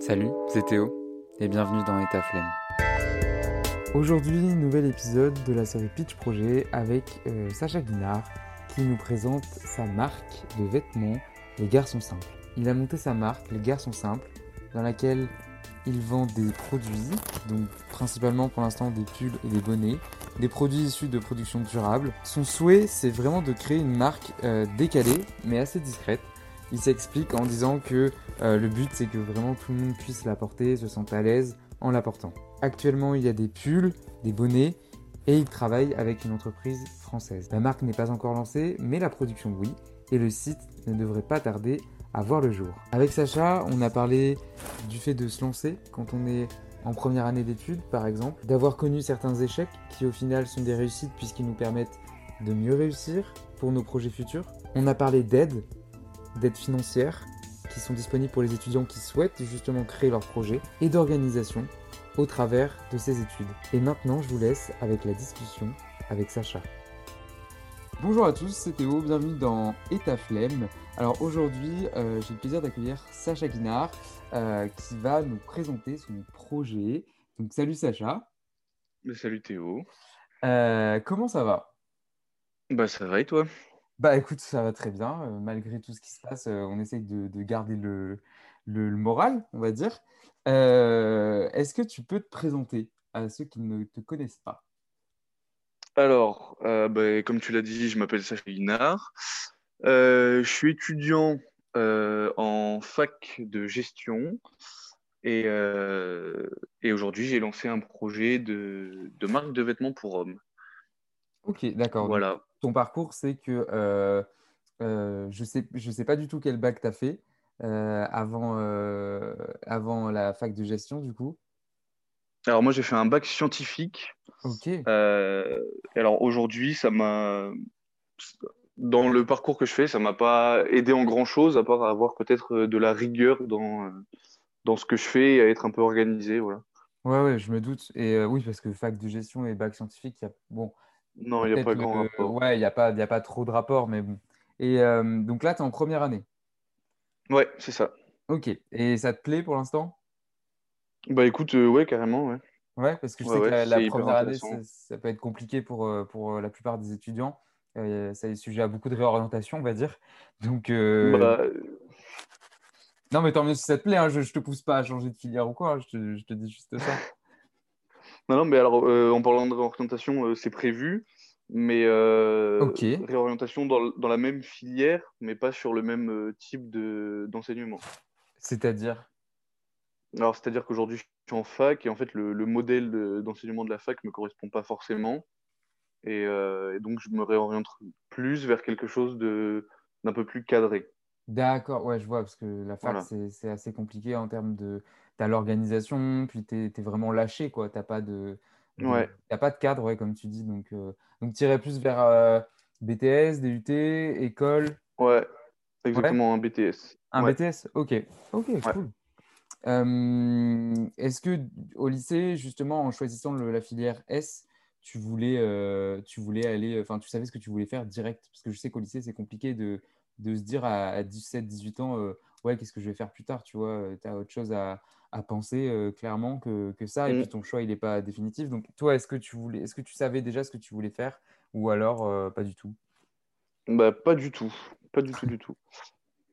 Salut, c'est Théo et bienvenue dans État Flemme. Aujourd'hui, nouvel épisode de la série Pitch Projet avec euh, Sacha Guinard qui nous présente sa marque de vêtements Les Garçons Simples. Il a monté sa marque Les Garçons Simples dans laquelle il vend des produits, donc principalement pour l'instant des pulls et des bonnets, des produits issus de production durable. Son souhait, c'est vraiment de créer une marque euh, décalée mais assez discrète il s'explique en disant que euh, le but c'est que vraiment tout le monde puisse la porter, se sente à l'aise en la portant. Actuellement, il y a des pulls, des bonnets et il travaille avec une entreprise française. La marque n'est pas encore lancée, mais la production oui, et le site ne devrait pas tarder à voir le jour. Avec Sacha, on a parlé du fait de se lancer quand on est en première année d'études, par exemple, d'avoir connu certains échecs qui au final sont des réussites puisqu'ils nous permettent de mieux réussir pour nos projets futurs. On a parlé d'aide d'aide financière qui sont disponibles pour les étudiants qui souhaitent justement créer leur projet et d'organisation au travers de ces études. Et maintenant, je vous laisse avec la discussion avec Sacha. Bonjour à tous, c'est Théo, bienvenue dans État Flemme. Alors aujourd'hui, euh, j'ai le plaisir d'accueillir Sacha Guinard euh, qui va nous présenter son projet. Donc salut Sacha. Salut Théo. Euh, comment ça va? Bah ça va et toi? Bah écoute, ça va très bien. Malgré tout ce qui se passe, on essaye de, garder le, moral, on va dire. Est-ce que tu peux te présenter à ceux qui ne te connaissent pas? Alors, bah, comme tu l'as dit, je m'appelle Sacha Guinard. je suis étudiant en fac de gestion et, aujourd'hui j'ai lancé un projet de, de marque de vêtements pour hommes. Ok, d'accord. Voilà ton parcours, c'est que euh, euh, je ne sais, je sais pas du tout quel bac tu as fait euh, avant, avant la fac de gestion, du coup. Alors moi, j'ai fait un bac scientifique. Ok. alors aujourd'hui, ça m'a... Dans le parcours que je fais, ça m'a pas aidé en grand-chose, à part avoir peut-être de la rigueur dans, dans ce que je fais et à être un peu organisé. Voilà. Ouais, ouais, je me doute. Et oui, parce que fac de gestion et bac scientifique, il y a... bon, non, il n'y a pas grand rapport. Ouais, il n'y a, pas, a pas trop de rapport, mais bon. Et euh, donc là, tu es en première année. Ouais, c'est ça. Ok. Et ça te plaît pour l'instant? Bah écoute, euh, ouais, carrément, ouais. Ouais, parce que je sais que la, première année, ça, peut être compliqué pour, euh, pour la plupart des étudiants. ça est sujet à beaucoup de réorientation, on va dire. Donc. Bah... Non, mais tant mieux si ça te plaît, hein, je ne te pousse pas à changer de filière ou quoi, hein, je, te, je te dis juste ça. Non, mais alors, euh, en parlant de réorientation, euh, c'est prévu, mais euh, réorientation dans, dans, la même filière, mais pas sur le même type d'enseignement. C'est-à-dire? Alors, c'est-à-dire qu'aujourd'hui, je suis en fac et en fait, le, le modèle d'enseignement de, la fac ne me correspond pas forcément. Et, donc, je me réoriente plus vers quelque chose d'un peu plus cadré. D'accord, ouais, je vois, parce que la fac, c'est assez compliqué en termes de tu l'organisation, puis tu es, vraiment lâché, quoi. Tu n'as pas de, pas de cadre, ouais, comme tu dis. Donc, euh, donc tu irais plus vers euh, BTS, DUT, école. Ouais, exactement, un BTS. Un BTS, ok. Ok, cool. Euh, est-ce que au lycée, justement, en choisissant la filière S, tu voulais, tu voulais aller, enfin, tu savais ce que tu voulais faire direct? Parce que je sais qu'au lycée, c'est compliqué de, de, se dire à, à 17, 18 ans, ouais, qu'est-ce que je vais faire plus tard Tu vois, tu as autre chose à, à penser euh, clairement que, que ça, et puis mm. ton choix, il n'est pas définitif. Donc, toi, est-ce que, tu voulais, est-ce que tu savais déjà ce que tu voulais faire, ou alors euh, pas du tout? Bah, Pas du tout, pas du tout, du tout.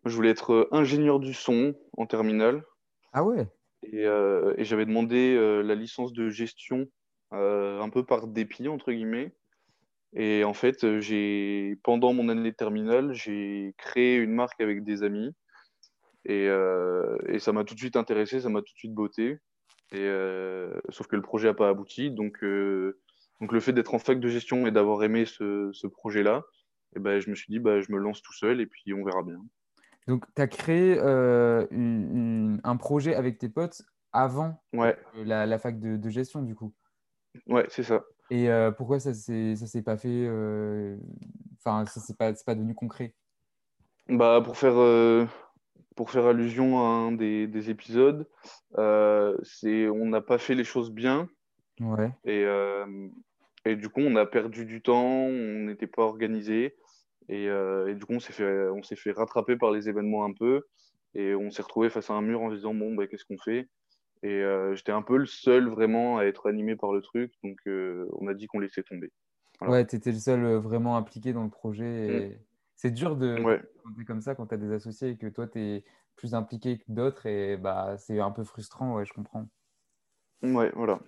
Je voulais être euh, ingénieur du son en terminale. Ah ouais? Et, et j'avais demandé la licence de gestion un peu par dépit, entre guillemets. Et en fait, j'ai pendant mon année de terminale, j'ai créé une marque avec des amis euh, et, ça m'a tout de suite intéressé, ça m'a tout de suite botté. Et, euh, sauf que le projet n'a pas abouti. Donc, euh, donc le fait d'être en fac de gestion et d'avoir aimé ce, ce projet-là, et eh ben, je me suis dit, bah, je me lance tout seul et puis on verra bien. Donc, tu as créé un projet avec tes potes avant ouais. la, la, fac de, de, gestion, du coup? Ouais, c'est ça. Et pourquoi ça ne s'est pas fait Enfin, ça ne pas, pas devenu concret? Bah, Pour faire pour faire allusion à un des, épisodes, euh, c'est on n'a pas fait les choses bien. Ouais. Et, euh, et, du coup, on a perdu du temps, on n'était pas organisé. Et, euh, et, du coup, on s'est fait, on s'est fait rattraper par les événements un peu. Et on s'est retrouvé face à un mur en se disant bon, bah, qu'est-ce qu'on fait? Et j'étais un peu le seul vraiment à être animé par le truc, donc on a dit qu'on laissait tomber. Ouais, tu étais le seul vraiment impliqué dans le projet. Mm. C'est dur de ouais. comme ça quand tu as des associés et que toi, tu es plus impliqué que d'autres et bah, c'est un peu frustrant, ouais, je comprends. Ouais, voilà.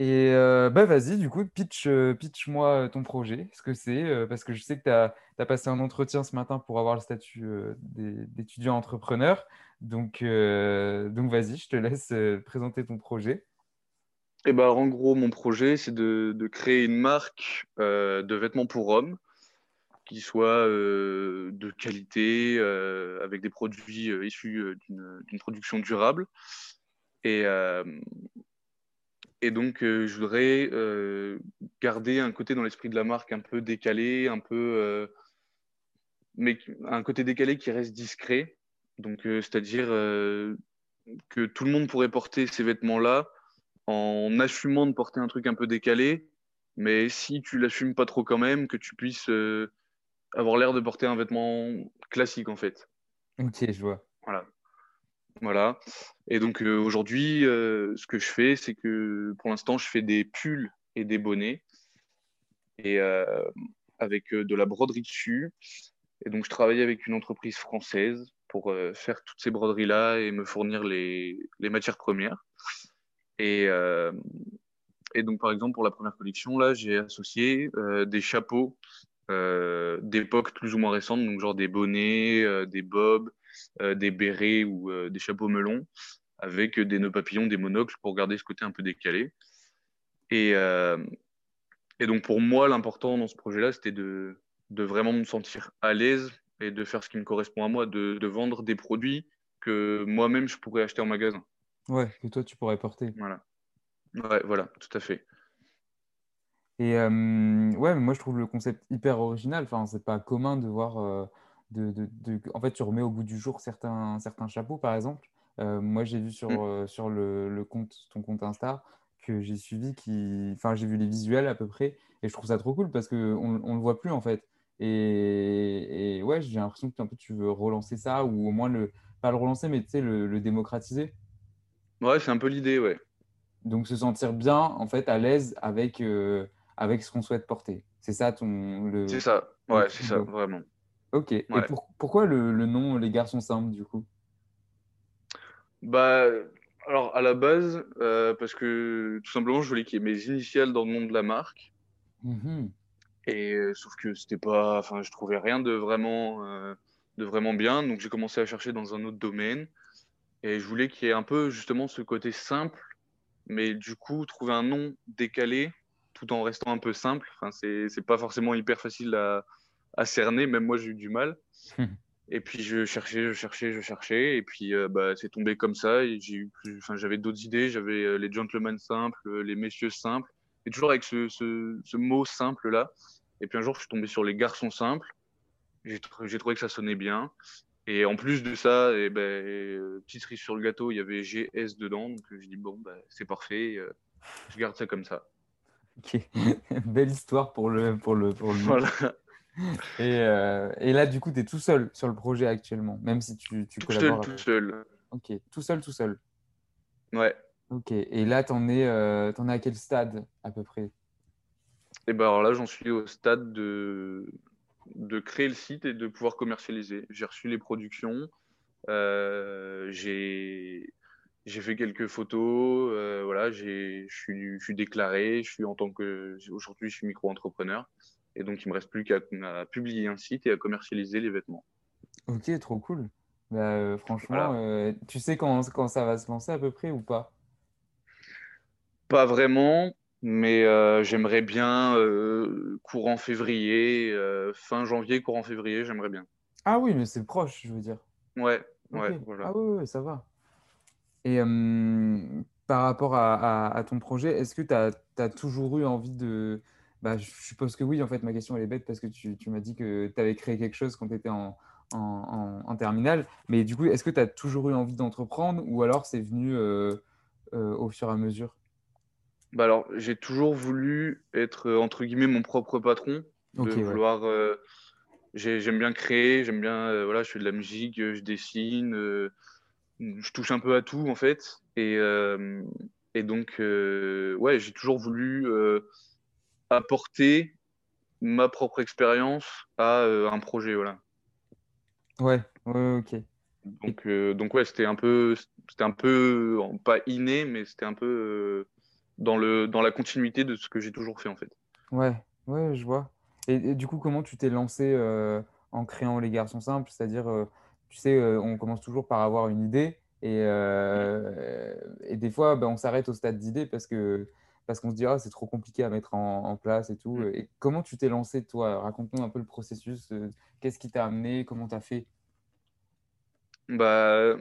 Et euh, bah vas-y, du coup, pitch, euh, pitch-moi ton projet, ce que c'est, euh, parce que je sais que tu as, passé un entretien ce matin pour avoir le statut d'étudiant entrepreneur. Donc, donc vas-y, je te laisse présenter ton projet. Et eh bah, en gros, mon projet, c'est de, créer une marque de vêtements pour hommes qui soit de qualité, avec des produits issus d'une production durable. Et, et donc, euh, je voudrais euh, garder un côté dans l'esprit de la marque un peu décalé, un peu, euh, mais un côté décalé qui reste discret. Donc, c'est-à-dire que tout le monde pourrait porter ces vêtements-là en assumant de porter un truc un peu décalé, mais si tu l'assumes pas trop quand même, que tu puisses avoir l'air de porter un vêtement classique en fait. Ok, je vois. Voilà. Voilà. Et donc euh, aujourd'hui, euh, ce que je fais, c'est que pour l'instant, je fais des pulls et des bonnets et euh, avec de la broderie dessus. Et donc je travaille avec une entreprise française pour faire toutes ces broderies-là et me fournir les, matières premières. Et, et, donc par exemple pour la première collection, là, j'ai associé des chapeaux d'époque plus ou moins récente, donc genre des bonnets, des bobs, euh, des bérets ou euh, des chapeaux melons avec des nœuds papillons, des monocles pour garder ce côté un peu décalé. Et, euh, donc pour moi, l'important dans ce projet-là, c'était de, vraiment me sentir à l'aise et de faire ce qui me correspond à moi, de, de vendre des produits que moi-même je pourrais acheter en magasin. Ouais, que toi tu pourrais porter. Voilà. Ouais, voilà, tout à fait. Et ouais, moi je trouve le concept hyper original. Enfin, c'est pas commun de voir de, en fait, tu remets au goût du jour certains, certains chapeaux, par exemple. Euh, moi, j'ai vu sur, mm. euh, sur le, compte, ton compte Insta que j'ai suivi, qui... enfin, j'ai vu les visuels à peu près, et je trouve ça trop cool parce qu'on ne le voit plus en fait. Et, ouais, j'ai l'impression que un peu, tu veux relancer ça, ou au moins le, pas le relancer, mais le, le démocratiser. Ouais, c'est un peu l'idée, ouais. Donc se sentir bien, en fait, à l'aise avec, euh, avec ce qu'on souhaite porter. C'est ça ton. Le... C'est ça, ouais, c'est ça, vraiment. Ok. Et pourquoi le, nom Les garçons simples, du coup? Bah, alors à la base, euh, parce que tout simplement, je voulais qu'il y ait mes initiales dans le nom de la marque. Mmh Et euh, sauf que c'était pas, enfin, je trouvais rien de vraiment, euh, de vraiment bien. Donc j'ai commencé à chercher dans un autre domaine. Et je voulais qu'il y ait un peu justement ce côté simple, mais du coup trouver un nom décalé tout en restant un peu simple. Enfin, c'est pas forcément hyper facile à à cerner. Même moi, j'ai eu du mal. et puis, je cherchais, je cherchais, je cherchais. Et puis, euh, bah, c'est tombé comme ça. Et j'ai eu enfin, j'avais d'autres idées. J'avais les gentlemen simples, les messieurs simples. Et toujours avec ce, ce, mot simple-là. Et puis, un jour, je suis tombé sur les garçons simples. J'ai trouvé que ça sonnait bien. Et en plus de ça, et eh ben, petite cerise sur le gâteau, il y avait GS dedans. Donc, je dis, bon, bah, c'est parfait. je garde ça comme ça. Ok, belle histoire pour le, pour le, pour le Voilà. Et, euh, et, là, du coup, tu es tout seul sur le projet actuellement, même si tu, tu tout Seul, tout seul. Ok, tout seul, tout seul. Ouais. Ok, et là, tu en, es, euh, en es à quel stade à peu près? Et ben alors là, j'en suis au stade de, de créer le site et de pouvoir commercialiser. J'ai reçu les productions, euh, j'ai fait quelques photos, euh, voilà, je suis, suis déclaré, je suis en tant que aujourd'hui je suis micro-entrepreneur. Et donc, il me reste plus qu'à publier un site et à commercialiser les vêtements. Ok, trop cool. Bah, euh, franchement, euh, tu sais quand, quand, ça va se lancer à peu près ou pas? Pas vraiment, mais euh, j'aimerais bien courant février, fin janvier, courant février, j'aimerais bien. Ah oui, mais c'est proche, je veux dire. Ouais, ouais, voilà. Ah oui, ça va. Et par rapport à, à, ton projet, est-ce que tu as, as, toujours eu envie de, bah, je suppose que oui. En fait, ma question, elle est bête parce que tu, tu m'as dit que tu avais créé quelque chose quand tu étais en, en, en, terminale. Mais du coup, est-ce que tu as toujours eu envie d'entreprendre ou alors c'est venu euh, euh, au fur et à mesure? Bah alors, j'ai toujours voulu être, entre guillemets, mon propre patron. de vouloir, euh, j'aime bien créer, j'aime bien, voilà, je fais de la musique, je dessine, je touche un peu à tout en fait. Et, et donc, ouais, j'ai toujours voulu apporter ma propre expérience à un projet, voilà. Ouais, ouais, ok. Donc, donc ouais, c'était un peu, c'était un peu pas inné, mais c'était un peu dans le dans la continuité de ce que j'ai toujours fait en fait. Ouais, ouais, je vois. Et, du coup, comment tu t'es lancé euh, en créant Les Garçons Simples? C'est-à-dire, euh, tu sais, euh, on commence toujours par avoir une idée et, et des fois, ben, on s'arrête au stade d'idée parce que parce qu'on se dit, ah, c'est trop compliqué à mettre en, place et tout. Et comment tu t'es lancé, toi? Raconte-nous un peu le processus. Qu'est-ce qui t'a amené? Comment tu as fait? Bah,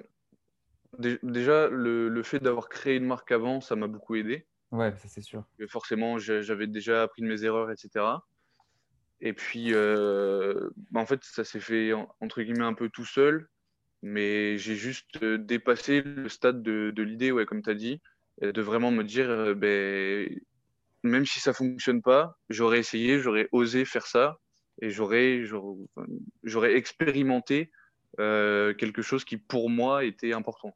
Déjà, le, le fait d'avoir créé une marque avant, ça m'a beaucoup aidé. Ouais, ça c'est sûr. Forcément, j'avais déjà appris de mes erreurs, etc. Et puis, euh, bah, en fait, ça s'est fait entre guillemets un peu tout seul, mais j'ai juste euh, dépassé le stade de, l'idée, ouais, comme tu as dit, de vraiment me dire, euh, ben, même si ça fonctionne pas, j'aurais essayé, j'aurais osé faire ça et j'aurais, j'aurais expérimenté quelque chose qui pour moi était important.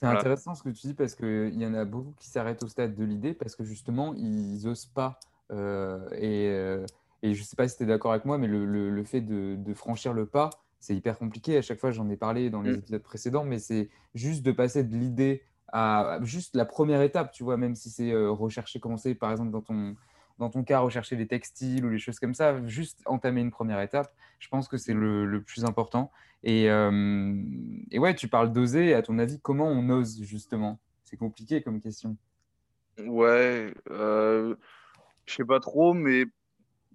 C'est intéressant ce que tu dis parce qu'il y en a beaucoup qui s'arrêtent au stade de l'idée parce que justement, ils n'osent pas. et et je ne sais pas si tu es d'accord avec moi, mais le, le, fait de, de, franchir le pas, c'est hyper compliqué. À chaque fois, j'en ai parlé dans les mm. épisodes précédents, mais c'est juste de passer de l'idée à juste la première étape, tu vois, même si c'est euh, rechercher, commencer par exemple dans ton, dans ton cas, rechercher les textiles ou les choses comme ça, juste entamer une première étape, je pense que c'est le, le, plus important. Et, euh, et ouais, tu parles d'oser, à ton avis, comment on ose justement? C'est compliqué comme question. Ouais, euh, je sais pas trop, mais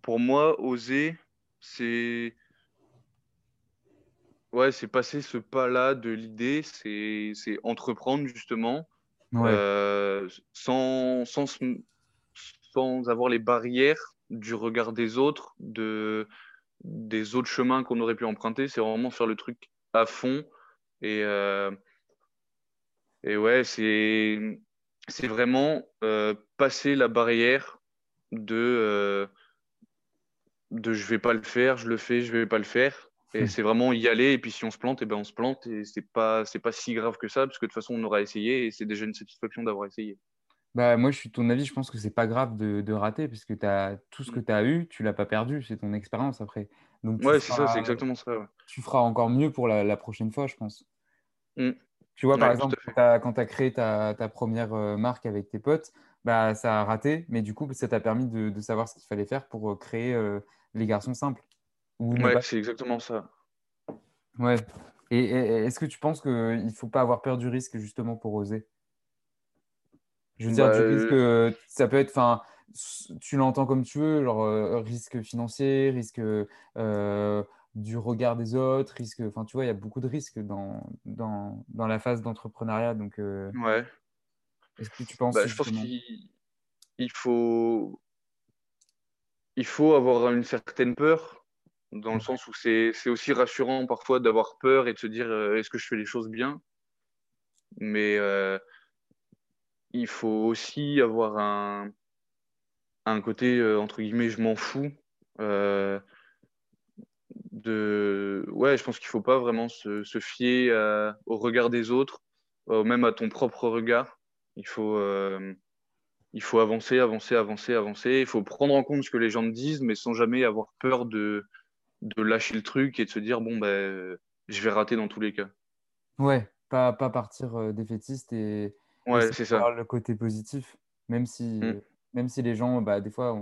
pour moi, oser, c'est ouais, c'est passer ce pas-là de l'idée, c'est entreprendre justement euh, sans, sans, sans avoir les barrières du regard des autres, de, des autres chemins qu'on aurait pu emprunter. C'est vraiment faire le truc à fond. Et, euh, et ouais, c'est vraiment euh, passer la barrière de de je vais pas le faire, je le fais, je vais pas le faire. Et hmm. c'est vraiment y aller. Et puis si on se plante, et eh ben on se plante. Et c'est pas c'est pas si grave que ça, parce que de toute façon on aura essayé et c'est déjà une satisfaction d'avoir essayé. Bah, moi, je suis de ton avis, je pense que c'est pas grave de, de rater, parce que as, tout ce que hmm. tu as eu, tu l'as pas perdu, c'est ton expérience après. Donc, ouais, c'est ça, c'est exactement ça. Tu feras encore mieux pour la, prochaine fois, je pense. Hmm. Tu vois, par exemple, quand tu as, créé ta, ta première euh, marque avec tes potes, bah, ça a raté, mais du coup, ça t'a permis de, de savoir ce qu'il fallait faire pour euh, créer euh, les garçons simples. ouais, c'est exactement ça. Ouais. Et, est-ce que tu penses qu'il ne faut pas avoir peur du risque justement pour oser? Je veux dire, du bah, risque, euh, ça peut être, enfin, tu l'entends comme tu veux, genre risque financier, risque du regard des autres, risque, enfin, tu vois, il y a beaucoup de risques dans, dans, dans la phase d'entrepreneuriat. Donc, ouais. Est-ce que tu penses bah, Je pense qu'il faut il faut avoir une certaine peur, dans le sens où c'est aussi rassurant parfois d'avoir peur et de se dire euh, est-ce que je fais les choses bien? Mais euh, il faut aussi avoir un, un côté, euh, entre guillemets, je m'en fous. de... Ouais, je pense qu'il ne faut pas vraiment se, fier au regard des autres, même à ton propre regard. Il faut, euh, il faut avancer, avancer, avancer, avancer. Il faut prendre en compte ce que les gens te disent, mais sans jamais avoir peur de, de lâcher le truc et de se dire bon, ben, je vais rater dans tous les cas. Ouais, pas, pas partir euh, défaitiste et, ouais, c'est ça. le côté positif, même si, mm. même si les gens, bah, des fois,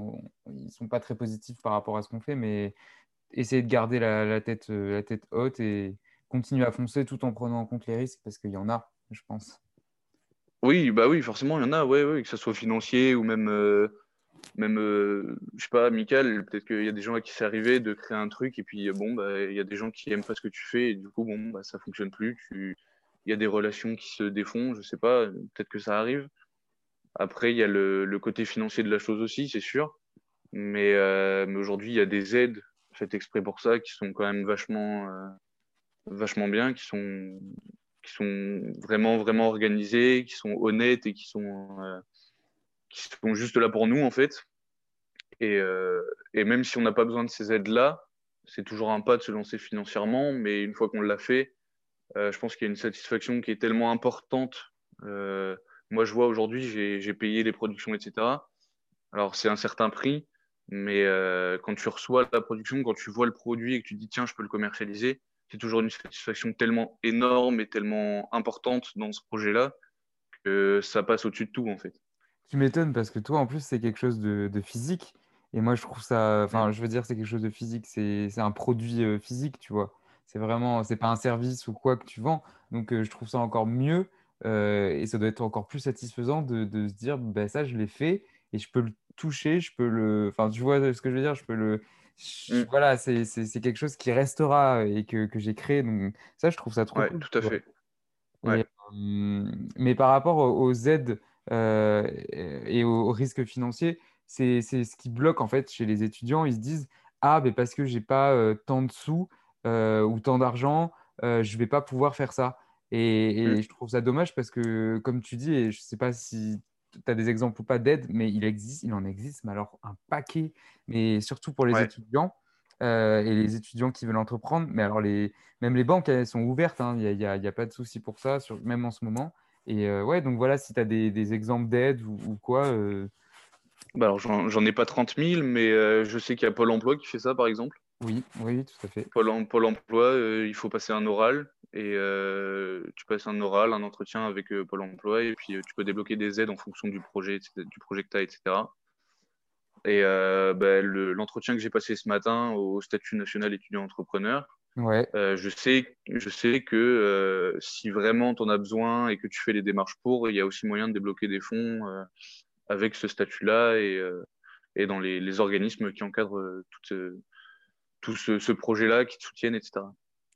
ils sont pas très positifs par rapport à ce qu'on fait, mais essayer de garder la, la, tête, euh, la tête haute et continuer à foncer tout en prenant en compte les risques parce qu'il y en a, je pense. Oui, bah oui, forcément, il y en a, ouais, ouais, que ce soit financier ou même, euh, même euh, je sais pas, amical. Peut-être qu'il y a des gens à qui c'est arrivé de créer un truc et puis bon, bah, il y a des gens qui aiment pas ce que tu fais et du coup, bon, bah, ça fonctionne plus. Tu... Il y a des relations qui se défont, je sais pas, peut-être que ça arrive. Après, il y a le, côté financier de la chose aussi, c'est sûr. Mais, euh, mais aujourd'hui, il y a des aides faites exprès pour ça qui sont quand même vachement, vachement bien, qui sont qui sont vraiment, vraiment organisés, qui sont honnêtes et qui sont, euh, qui sont juste là pour nous, en fait. Et, euh, et même si on n'a pas besoin de ces aides-là, c'est toujours un pas de se lancer financièrement, mais une fois qu'on l'a fait, je pense qu'il y a une satisfaction qui est tellement importante. moi, je vois aujourd'hui, j'ai payé les productions, etc. Alors, c'est un certain prix, mais quand tu reçois la production, quand tu vois le produit et que tu dis, tiens, je peux le commercialiser, c'est toujours une satisfaction tellement énorme et tellement importante dans ce projet-là que ça passe au-dessus de tout, en fait. Tu m'étonnes parce que toi, en plus, c'est quelque chose de, physique. Et moi, je trouve ça. Enfin, je veux dire, c'est quelque chose de physique. C'est un produit euh, physique, tu vois. C'est vraiment. C'est pas un service ou quoi que tu vends. Donc, euh, je trouve ça encore mieux. Euh, et ça doit être encore plus satisfaisant de, se dire, ben, ça, je l'ai fait et je peux le toucher. Je peux le. Enfin, tu vois ce que je veux dire Je peux le. Mm. Voilà, c'est quelque chose qui restera et que, j'ai créé. Donc, ça, je trouve ça trop ouais, cool. Tout à fait. mais par rapport aux aides euh, et au, risque financier, c'est ce qui bloque en fait chez les étudiants. Ils se disent Ah, mais parce que j'ai pas euh, tant de sous euh, ou tant d'argent, je vais pas pouvoir faire ça. Et, mm. je trouve ça dommage parce que, comme tu dis, et je sais pas si tu as des exemples ou pas d'aide, mais il existe, il en existe, mais alors un paquet, mais surtout pour les étudiants. et les étudiants qui veulent entreprendre. Mais alors, les, même les banques, elles sont ouvertes. Hein. Il n'y a, a, pas de souci pour ça, sur, même en ce moment. Et euh, ouais, donc voilà, si tu as des, exemples d'aide ou, quoi. Euh. Bah alors, j'en ai pas 30 000, mais euh, je sais qu'il y a Pôle emploi qui fait ça, par exemple. Oui, oui, tout à fait. Pôle, emploi, il faut passer un oral et tu passes un oral, un entretien avec Pôle emploi et puis tu peux débloquer des aides en fonction du projet, du projet que tu as, etc. Et bah, l'entretien que j'ai passé ce matin au statut national étudiant entrepreneur, Ouais. Euh, je, sais, je sais que euh, si vraiment tu en as besoin et que tu fais les démarches pour, il y a aussi moyen de débloquer des fonds euh, avec ce statut-là et, et dans les, les, organismes qui encadrent tout, tout ce, ce projet-là, qui te soutiennent, etc.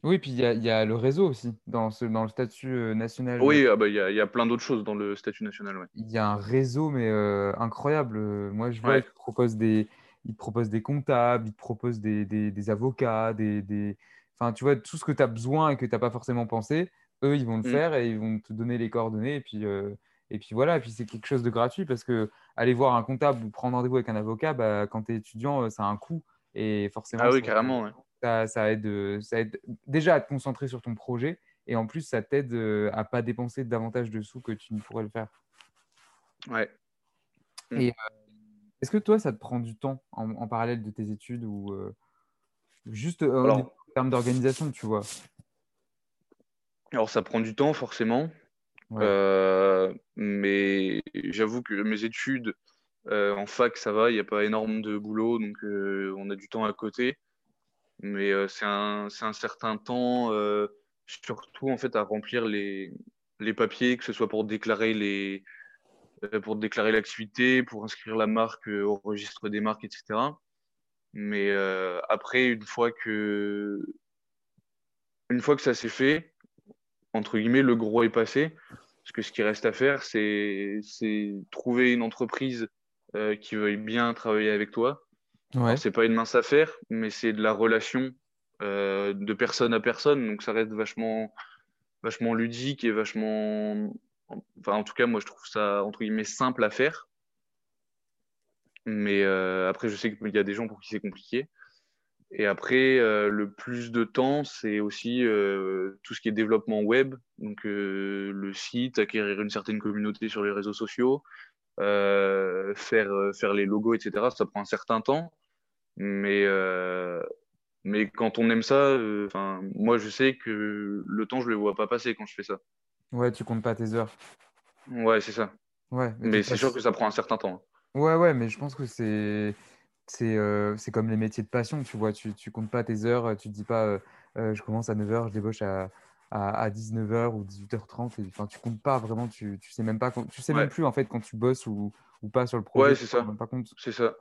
Oui, puis il y, y, a le réseau aussi dans, ce, dans le statut national. Oui, il ah bah, y, y, a plein d'autres choses dans le statut national. Ouais. Il y a un réseau, mais incroyable. Moi, je vois, ils, proposent des, ils te proposent des comptables, ils te proposent des, des, des avocats, des, des Enfin, tu vois, tout ce que tu as besoin et que tu n'as pas forcément pensé, eux, ils vont le mm. faire et ils vont te donner les coordonnées. Et puis, euh, et puis voilà, et puis c'est quelque chose de gratuit parce que aller voir un comptable ou prendre rendez-vous avec un avocat, bah, quand tu es étudiant, euh, ça a un coût. Et forcément, ah oui, carrément, ça, ça, aide, ça aide déjà à te concentrer sur ton projet et en plus, ça t'aide euh, à pas dépenser davantage de sous que tu ne pourrais le faire. Ouais. Et est-ce que toi, ça te prend du temps en, parallèle de tes études ou juste termes d'organisation, tu vois? Alors, ça prend du temps, forcément. Euh, mais j'avoue que mes études euh, en fac, ça va, il n'y a pas énorme de boulot, donc euh, on a du temps à côté. Mais c'est un, un, certain temps, surtout en fait, à remplir les, les, papiers, que ce soit pour déclarer les pour l'activité, pour inscrire la marque au registre des marques, etc. Mais euh, après, une fois que, une fois que ça s'est fait, entre guillemets, le gros est passé. Parce que ce qui reste à faire, c'est trouver une entreprise euh, qui veuille bien travailler avec toi. Ouais. C'est pas une mince affaire, mais c'est de la relation euh, de personne à personne. Donc ça reste vachement, vachement ludique et vachement. Enfin, en tout cas, moi, je trouve ça, entre guillemets, simple à faire. Mais euh, après, je sais qu'il y a des gens pour qui c'est compliqué. Et après, euh, le plus de temps, c'est aussi euh, tout ce qui est développement web, donc le site, acquérir une certaine communauté sur les réseaux sociaux, faire, faire les logos, etc. Ça prend un certain temps. Mais, mais quand on aime ça, enfin moi, je sais que le temps, je ne le vois pas passer quand je fais ça. Ouais, tu comptes pas tes heures. Ouais, c'est ça. Ouais, mais, c'est sûr que ça prend un certain temps. Ouais, ouais, mais je pense que c'est c'est euh, comme les métiers de passion, tu vois. Tu, tu comptes pas tes heures, tu te dis pas euh, euh, je commence à 9h, je débauche à, à, 19h ou 18h30. Et, enfin, tu comptes pas vraiment, tu, tu sais même pas, tu sais même plus en fait quand tu bosses ou, ou pas sur le projet. Ouais, c'est ça. Pas compte. C'est ça.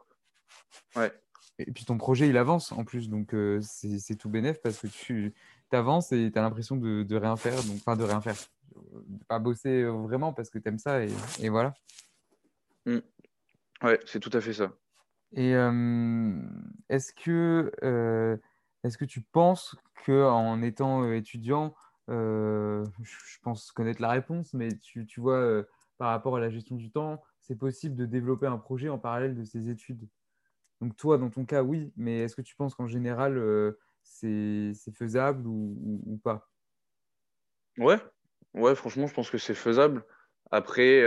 Ouais. Et puis ton projet, il avance en plus, donc c'est tout bénef parce que tu avances et tu as l'impression de, de, rien faire, donc enfin de rien faire. De pas bosser vraiment parce que tu aimes ça et, et voilà. Mmh. Ouais, c'est tout à fait ça. Et est-ce que, est-ce que tu penses qu'en étant étudiant, je pense connaître la réponse, mais tu, tu vois, par rapport à la gestion du temps, c'est possible de développer un projet en parallèle de ses études Donc toi, dans ton cas, oui, mais est-ce que tu penses qu'en général, c'est faisable ou, pas? Ouais, ouais, franchement, je pense que c'est faisable. Après, il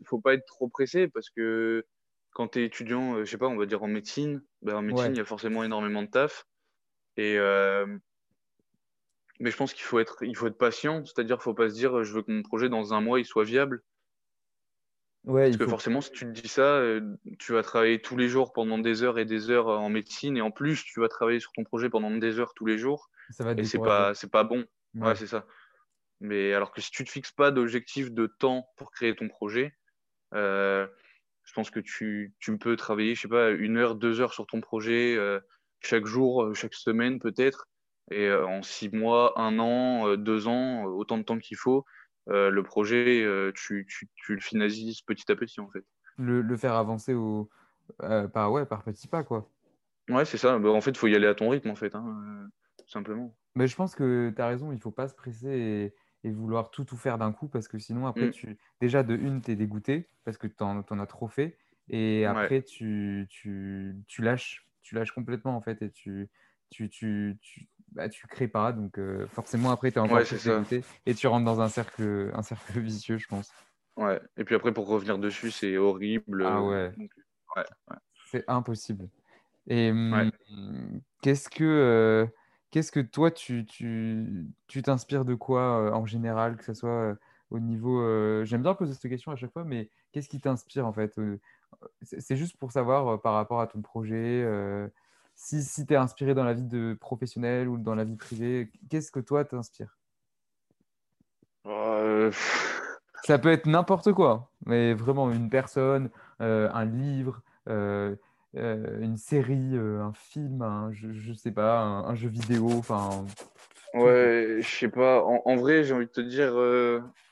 ne faut pas être trop pressé parce que quand tu es étudiant, je sais pas, on va dire en médecine, ben, en médecine, il y a forcément énormément de taf. Et, mais je pense qu'il faut être, il faut être patient, c'est-à-dire qu'il ne faut pas se dire je veux que mon projet dans un mois il soit viable. Ouais, Parce que forcément, si tu te dis ça, tu vas travailler tous les jours pendant des heures et des heures en médecine, et en plus, tu vas travailler sur ton projet pendant des heures tous les jours, ça va et c'est pas, c'est pas bon. Ouais, c'est ça. Mais alors que si tu te fixes pas d'objectif de temps pour créer ton projet, euh, je pense que tu, tu, peux travailler, je sais pas, une heure, deux heures sur ton projet chaque jour, chaque semaine peut-être, et euh, en six mois, un an, euh, deux ans, autant de temps qu'il faut, euh, le projet, tu, tu, tu, le finalises petit à petit en fait. Le, le faire avancer au, par, ouais, par petits pas quoi. Ouais, c'est ça. Bah, en fait, il faut y aller à ton rythme en fait, hein, simplement. Mais je pense que tu as raison, il faut pas se presser et, et vouloir tout, tout faire d'un coup parce que sinon, après, mm. tu... déjà de une, tu es dégoûté parce que tu en, en, as trop fait. Et après, tu, tu, tu, lâches, tu lâches complètement en fait et tu, tu, tu, tu, bah, tu crées pas. Donc euh, forcément, après, tu es encore plus dégoûté et tu rentres dans un cercle, un cercle vicieux, je pense. Ouais, et puis après, pour revenir dessus, c'est horrible. Ah ouais. ouais, C'est impossible. Et hum, qu'est-ce que. Euh, qu'est-ce que toi, tu, tu, tu t'inspires de quoi euh, en général, que ce soit au niveau. J'aime bien poser cette question à chaque fois, mais qu'est-ce qui t'inspire en fait C'est juste pour savoir par rapport à ton projet, si, si tu es inspiré dans la vie de professionnel ou dans la vie privée, qu'est-ce que toi t'inspire euh, Ça peut être n'importe quoi, mais vraiment une personne, euh, un livre, euh, une série, un film, un, je, je sais pas, un, jeu vidéo, enfin. Ouais, je sais pas. En, vrai, j'ai envie de te dire,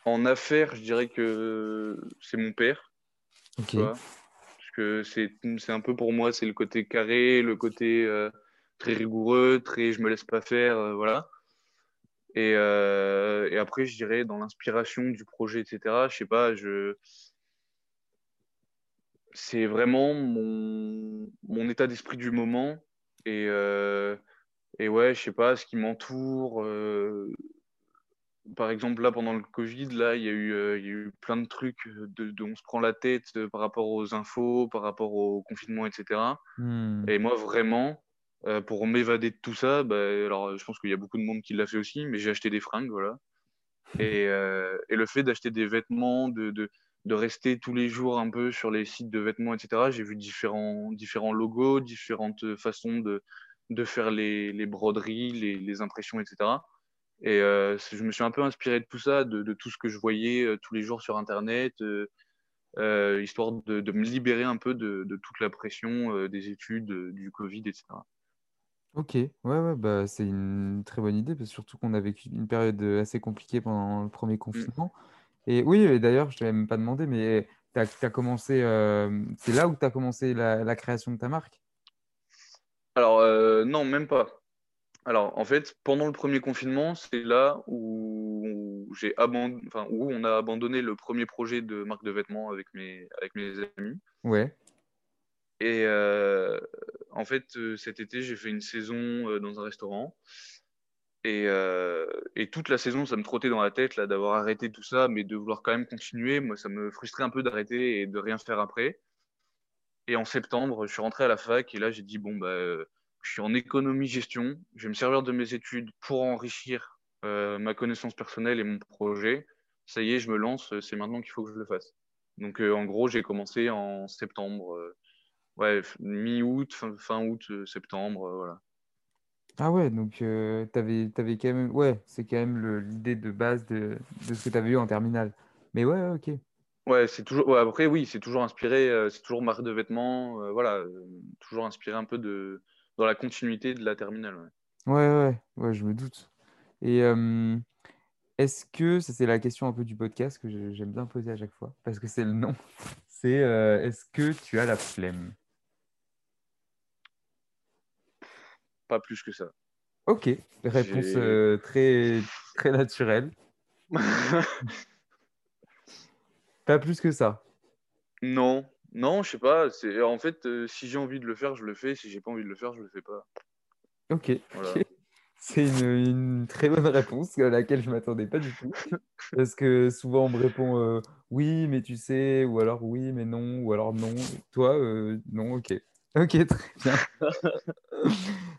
en affaires, je dirais que c'est mon père. Ok que c'est un peu pour moi, c'est le côté carré, le côté euh, très rigoureux, très je me laisse pas faire, euh, voilà. Et, euh, et, après, je dirais dans l'inspiration du projet, etc. Je sais pas, je c'est vraiment mon, mon état d'esprit du moment et et ouais, je sais pas, ce qui m'entoure, par exemple, là, pendant le Covid, là, il y a eu, euh, y a eu plein de trucs de, on se prend la tête euh, par rapport aux infos, par rapport au confinement, etc. Hmm. Et moi, vraiment, euh, pour m'évader de tout ça, bah, alors je pense qu'il y a beaucoup de monde qui l'a fait aussi, mais j'ai acheté des fringues, voilà. Et, et le fait d'acheter des vêtements, de, de, de, rester tous les jours un peu sur les sites de vêtements, etc., j'ai vu différents, différents logos, différentes façons de, de faire les, les broderies, les, les impressions, etc. Et euh, je me suis un peu inspiré de tout ça, de, tout ce que je voyais euh, tous les jours sur Internet, euh, histoire de, me libérer un peu de, toute la pression des études, du Covid, etc. Ok, ouais, ouais bah, c'est une très bonne idée, parce surtout qu'on a vécu une période assez compliquée pendant le premier mm. confinement. Et oui, d'ailleurs, je ne t'avais même pas demandé, mais tu as, commencé, c'est là où tu as commencé la, la, création de ta marque? Alors, non, même pas. Alors, en fait, pendant le premier confinement, c'est là où, j'ai enfin, où on a abandonné le premier projet de marque de vêtements avec mes, avec mes amis. Ouais. Et euh, en fait, euh, cet été, j'ai fait une saison euh, dans un restaurant. Et, et, toute la saison, ça me trottait dans la tête là d'avoir arrêté tout ça, mais de vouloir quand même continuer. Moi, ça me frustrait un peu d'arrêter et de rien faire après. Et en septembre, je suis rentré à la fac et là, j'ai dit bon bah je suis en économie-gestion. Je vais me servir de mes études pour enrichir euh, ma connaissance personnelle et mon projet. Ça y est, je me lance. C'est maintenant qu'il faut que je le fasse. Donc, euh, en gros, j'ai commencé en septembre. Euh, ouais, mi-août, fin, août, septembre, voilà. Ah ouais, donc tu avais, avais, quand même. Ouais, c'est quand même l'idée de base de, de ce que tu avais eu en terminale. Mais ouais, ok. Ouais, c'est toujours. Ouais, après, oui, c'est toujours inspiré. c'est toujours marque de vêtements. voilà, toujours inspiré un peu de, dans la continuité de la terminale. Ouais, ouais, ouais, je me doute. Et euh, est-ce que, ça c'est la question un peu du podcast que j'aime bien poser à chaque fois, parce que c'est le nom, c'est euh, est-ce que tu as la flemme? Pas plus que ça. Ok, réponse euh, très, très naturelle. Pas plus que ça. Non, Non, je sais pas. C'est en fait, euh, si j'ai envie de le faire, je le fais. Si j'ai pas envie de le faire, je le fais pas. Ok. C'est une, très bonne réponse à laquelle je m'attendais pas du tout. Parce que souvent on me répond euh, oui, mais tu sais, ou alors oui, mais non, ou alors non. Toi, euh, non, ok. Ok, très bien.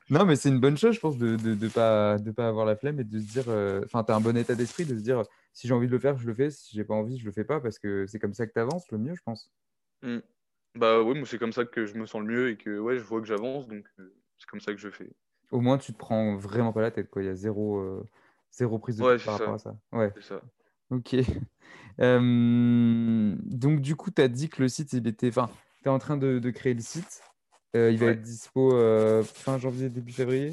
non, mais c'est une bonne chose, je pense, de ne de, pas, de pas avoir la flemme et de se dire. Enfin, tu as un bon état d'esprit de se dire si j'ai envie de le faire, je le fais. Si j'ai pas envie, je le fais pas parce que c'est comme ça que tu avances le mieux, je pense. Mmh. Bah oui, moi c'est comme ça que je me sens le mieux et que ouais, je vois que j'avance, donc euh, c'est comme ça que je fais. Au moins, tu te prends vraiment pas la tête, quoi. Il y a zéro, euh, zéro prise de tête par rapport à ça. Ouais, c'est ça. Ok. donc, du coup, tu as dit que le site, il était. Enfin, tu es en train de, de, créer le site. Euh, il va être dispo fin janvier, début février.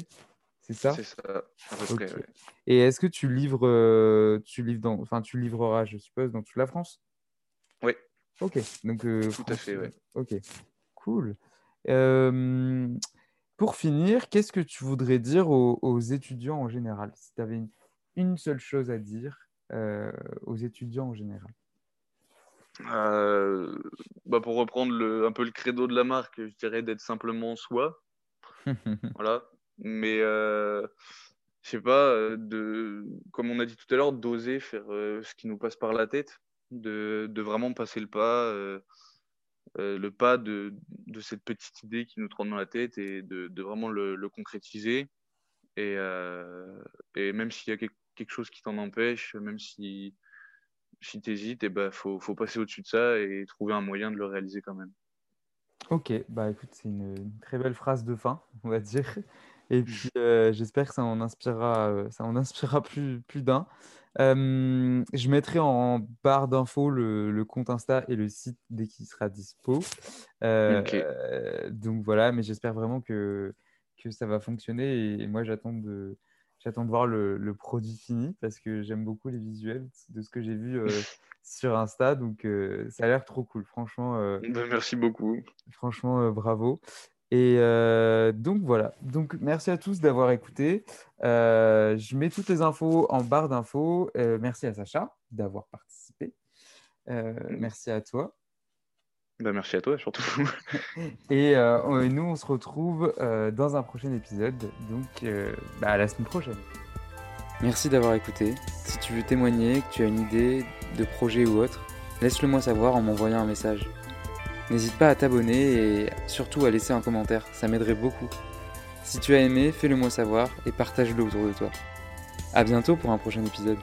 C'est ça? C'est ça, à peu près, Et est-ce que tu livres, tu livres dans, enfin, tu livreras, je suppose, dans toute la France? Ok, donc euh, tout à fait, ouais. Ok, cool. pour finir, qu'est-ce que tu voudrais dire aux, étudiants en général Si tu avais une, seule chose à dire euh, aux étudiants en général? Euh, bah pour reprendre le, un peu le credo de la marque, je dirais d'être simplement soi. voilà. Mais je sais pas, de, comme on a dit tout à l'heure, d'oser faire ce qui nous passe par la tête de, vraiment passer le pas, euh, euh, le pas de, de, cette petite idée qui nous trône dans la tête et de, vraiment le, concrétiser. Et, euh, et même s'il y a quelque chose qui t'en empêche, même si, si tu hésites, il eh ben, faut, faut passer au-dessus de ça et trouver un moyen de le réaliser quand même. Ok, bah écoute, c'est une, une, très belle phrase de fin, on va dire. Et puis j'espère que ça en inspirera, ça en inspirera plus, plus d'un je mettrai en barre d'infos le, compte Insta et le site dès qu'il sera dispo. donc voilà, mais j'espère vraiment que, que ça va fonctionner. Et, moi, j'attends de, j'attends de voir le, produit fini parce que j'aime beaucoup les visuels de ce que j'ai vu sur Insta. Donc ça a l'air trop cool, franchement. Ben, merci beaucoup. Franchement, bravo. Et euh, donc voilà. Donc merci à tous d'avoir écouté. Euh, je mets toutes les infos en barre d'infos. Euh, merci à Sacha d'avoir participé. merci à toi. Ben, merci à toi surtout. Et nous, on se retrouve dans un prochain épisode. Donc bah, à la semaine prochaine. Merci d'avoir écouté. Si tu veux témoigner, que tu as une idée de projet ou autre, laisse-le moi savoir en m'envoyant un message. N'hésite pas à t'abonner et surtout à laisser un commentaire, ça m'aiderait beaucoup. Si tu as aimé, fais-le moi savoir et partage-le autour de toi. A bientôt pour un prochain épisode.